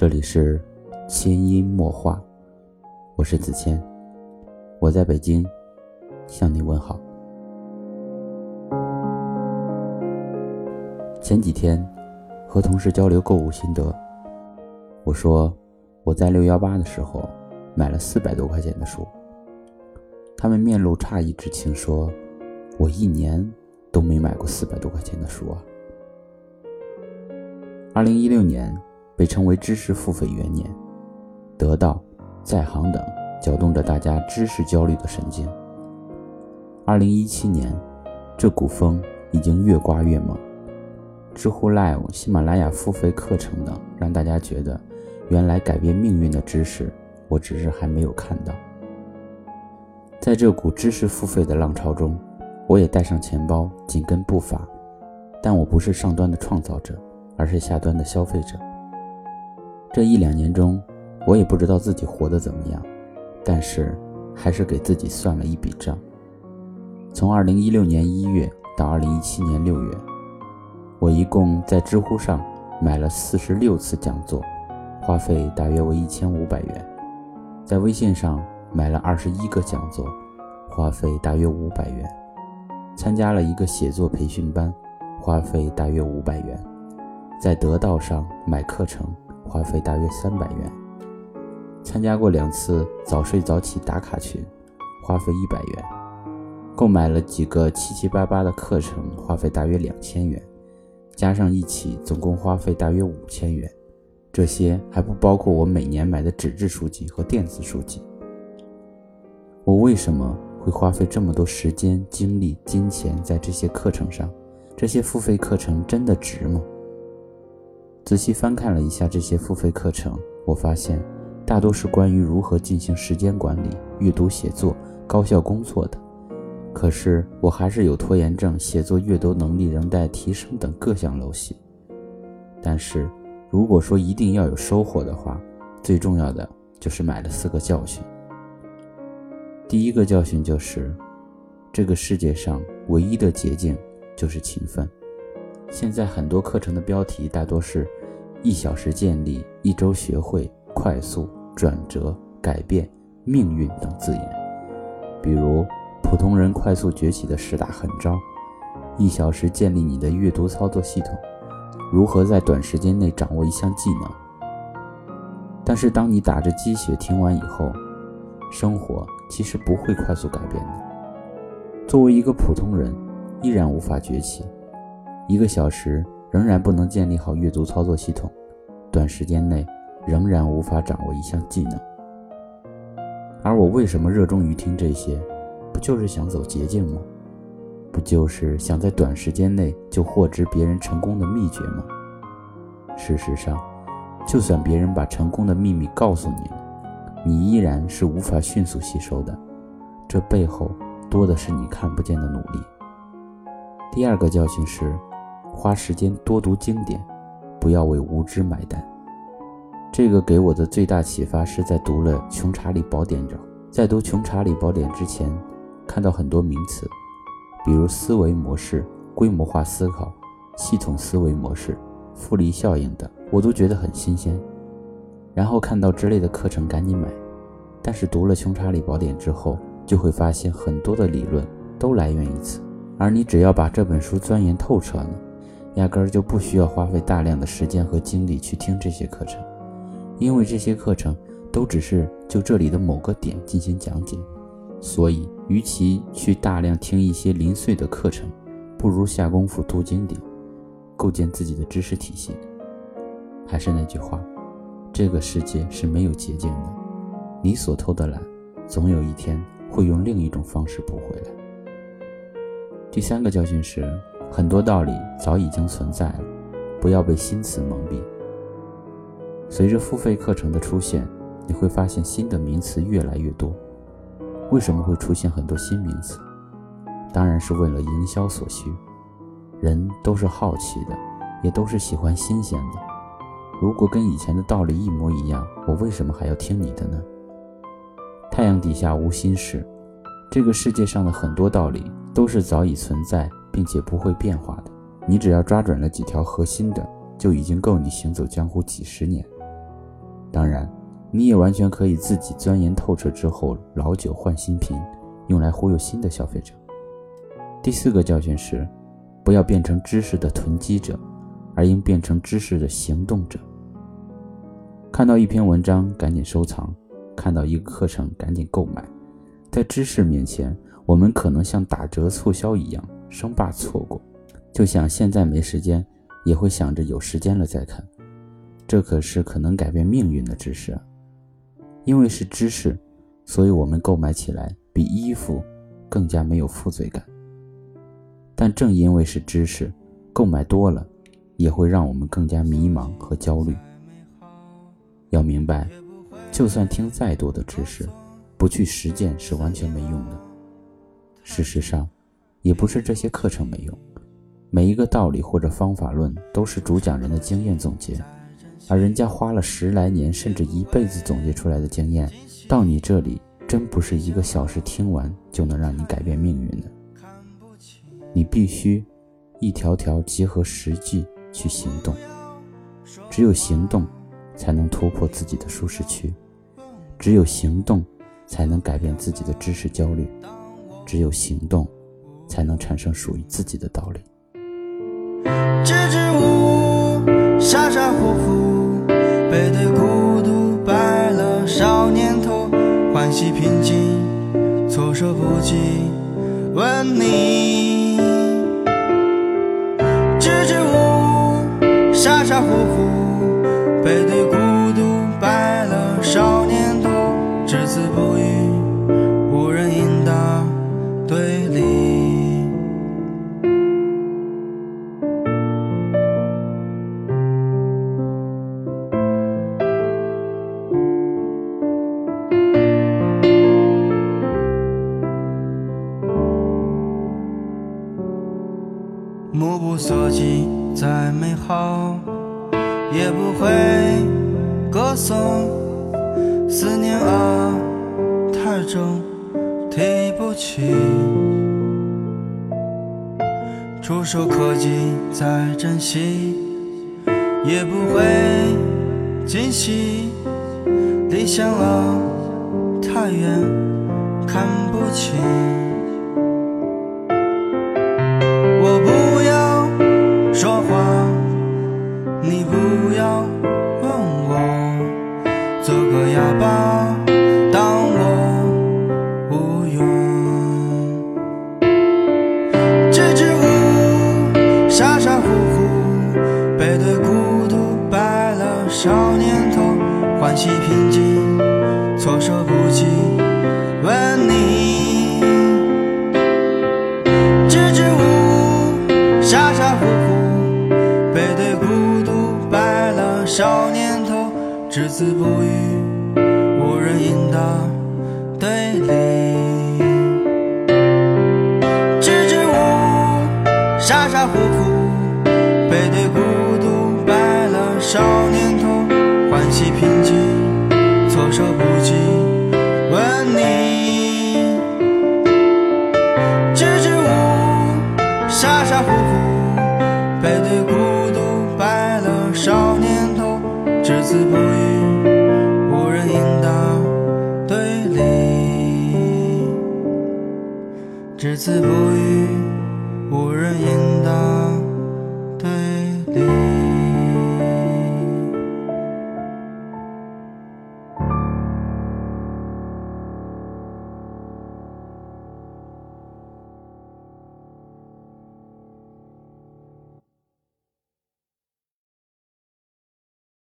这里是千音墨画，我是子谦，我在北京向你问好。前几天和同事交流购物心得，我说我在六幺八的时候买了四百多块钱的书，他们面露诧异之情，说我一年都没买过四百多块钱的书啊。二零一六年被称为知识付费元年，得到、在行等搅动着大家知识焦虑的神经。二零一七年，这股风已经越刮越猛。知乎 Live、喜马拉雅付费课程等，让大家觉得，原来改变命运的知识，我只是还没有看到。在这股知识付费的浪潮中，我也带上钱包，紧跟步伐，但我不是上端的创造者。而是下端的消费者。这一两年中，我也不知道自己活得怎么样，但是还是给自己算了一笔账。从二零一六年一月到二零一七年六月，我一共在知乎上买了四十六次讲座，花费大约为一千五百元；在微信上买了二十一个讲座，花费大约五百元；参加了一个写作培训班，花费大约五百元。在得道上买课程，花费大约三百元；参加过两次早睡早起打卡群，花费一百元；购买了几个七七八八的课程，花费大约两千元，加上一起总共花费大约五千元。这些还不包括我每年买的纸质书籍和电子书籍。我为什么会花费这么多时间、精力、金钱在这些课程上？这些付费课程真的值吗？仔细翻看了一下这些付费课程，我发现大多是关于如何进行时间管理、阅读写作、高效工作的。可是我还是有拖延症，写作阅读能力仍待提升等各项陋习。但是如果说一定要有收获的话，最重要的就是买了四个教训。第一个教训就是，这个世界上唯一的捷径就是勤奋。现在很多课程的标题大多是“一小时建立”“一周学会”“快速转折”“改变命运”等字眼，比如“普通人快速崛起的十大狠招”“一小时建立你的阅读操作系统”“如何在短时间内掌握一项技能”。但是当你打着鸡血听完以后，生活其实不会快速改变的。作为一个普通人，依然无法崛起。一个小时仍然不能建立好阅读操作系统，短时间内仍然无法掌握一项技能。而我为什么热衷于听这些？不就是想走捷径吗？不就是想在短时间内就获知别人成功的秘诀吗？事实上，就算别人把成功的秘密告诉你了，你依然是无法迅速吸收的。这背后多的是你看不见的努力。第二个教训是。花时间多读经典，不要为无知买单。这个给我的最大启发是在读了《穷查理宝典》中，在读《穷查理宝典》之前，看到很多名词，比如思维模式、规模化思考、系统思维模式、复利效应等，我都觉得很新鲜。然后看到之类的课程，赶紧买。但是读了《穷查理宝典》之后，就会发现很多的理论都来源于此，而你只要把这本书钻研透彻了。压根儿就不需要花费大量的时间和精力去听这些课程，因为这些课程都只是就这里的某个点进行讲解。所以，与其去大量听一些零碎的课程，不如下功夫读经典，构建自己的知识体系。还是那句话，这个世界是没有捷径的，你所偷的懒，总有一天会用另一种方式补回来。第三个教训是。很多道理早已经存在了，不要被新词蒙蔽。随着付费课程的出现，你会发现新的名词越来越多。为什么会出现很多新名词？当然是为了营销所需。人都是好奇的，也都是喜欢新鲜的。如果跟以前的道理一模一样，我为什么还要听你的呢？太阳底下无新事，这个世界上的很多道理都是早已存在。并且不会变化的，你只要抓准了几条核心的，就已经够你行走江湖几十年。当然，你也完全可以自己钻研透彻之后，老酒换新瓶，用来忽悠新的消费者。第四个教训是，不要变成知识的囤积者，而应变成知识的行动者。看到一篇文章，赶紧收藏；看到一个课程，赶紧购买。在知识面前，我们可能像打折促销一样，生怕错过。就想现在没时间，也会想着有时间了再看。这可是可能改变命运的知识啊！因为是知识，所以我们购买起来比衣服更加没有负罪感。但正因为是知识，购买多了，也会让我们更加迷茫和焦虑。要明白，就算听再多的知识，不去实践是完全没用的。事实上，也不是这些课程没用。每一个道理或者方法论都是主讲人的经验总结，而人家花了十来年甚至一辈子总结出来的经验，到你这里真不是一个小时听完就能让你改变命运的。你必须一条条结合实际去行动，只有行动才能突破自己的舒适区，只有行动才能改变自己的知识焦虑，只有行动才能产生属于自己的道理。支支吾吾，傻傻乎乎，背对孤独，白了少年头，欢喜平静，措手不及，问你。支支吾吾，傻傻乎乎，背对孤独，白了少年头，只字不再美好，也不会歌颂。思念啊，太重，提不起。触手可及，再珍惜，也不会惊喜。理想啊，太远，看不清。个哑巴，当我无用。支支吾吾，傻傻乎乎，背对孤独，白了少年头，欢喜平静，傻乎乎，背对孤独，白了少年头，只字不语，无人应答，对立。只字不语，无人应答。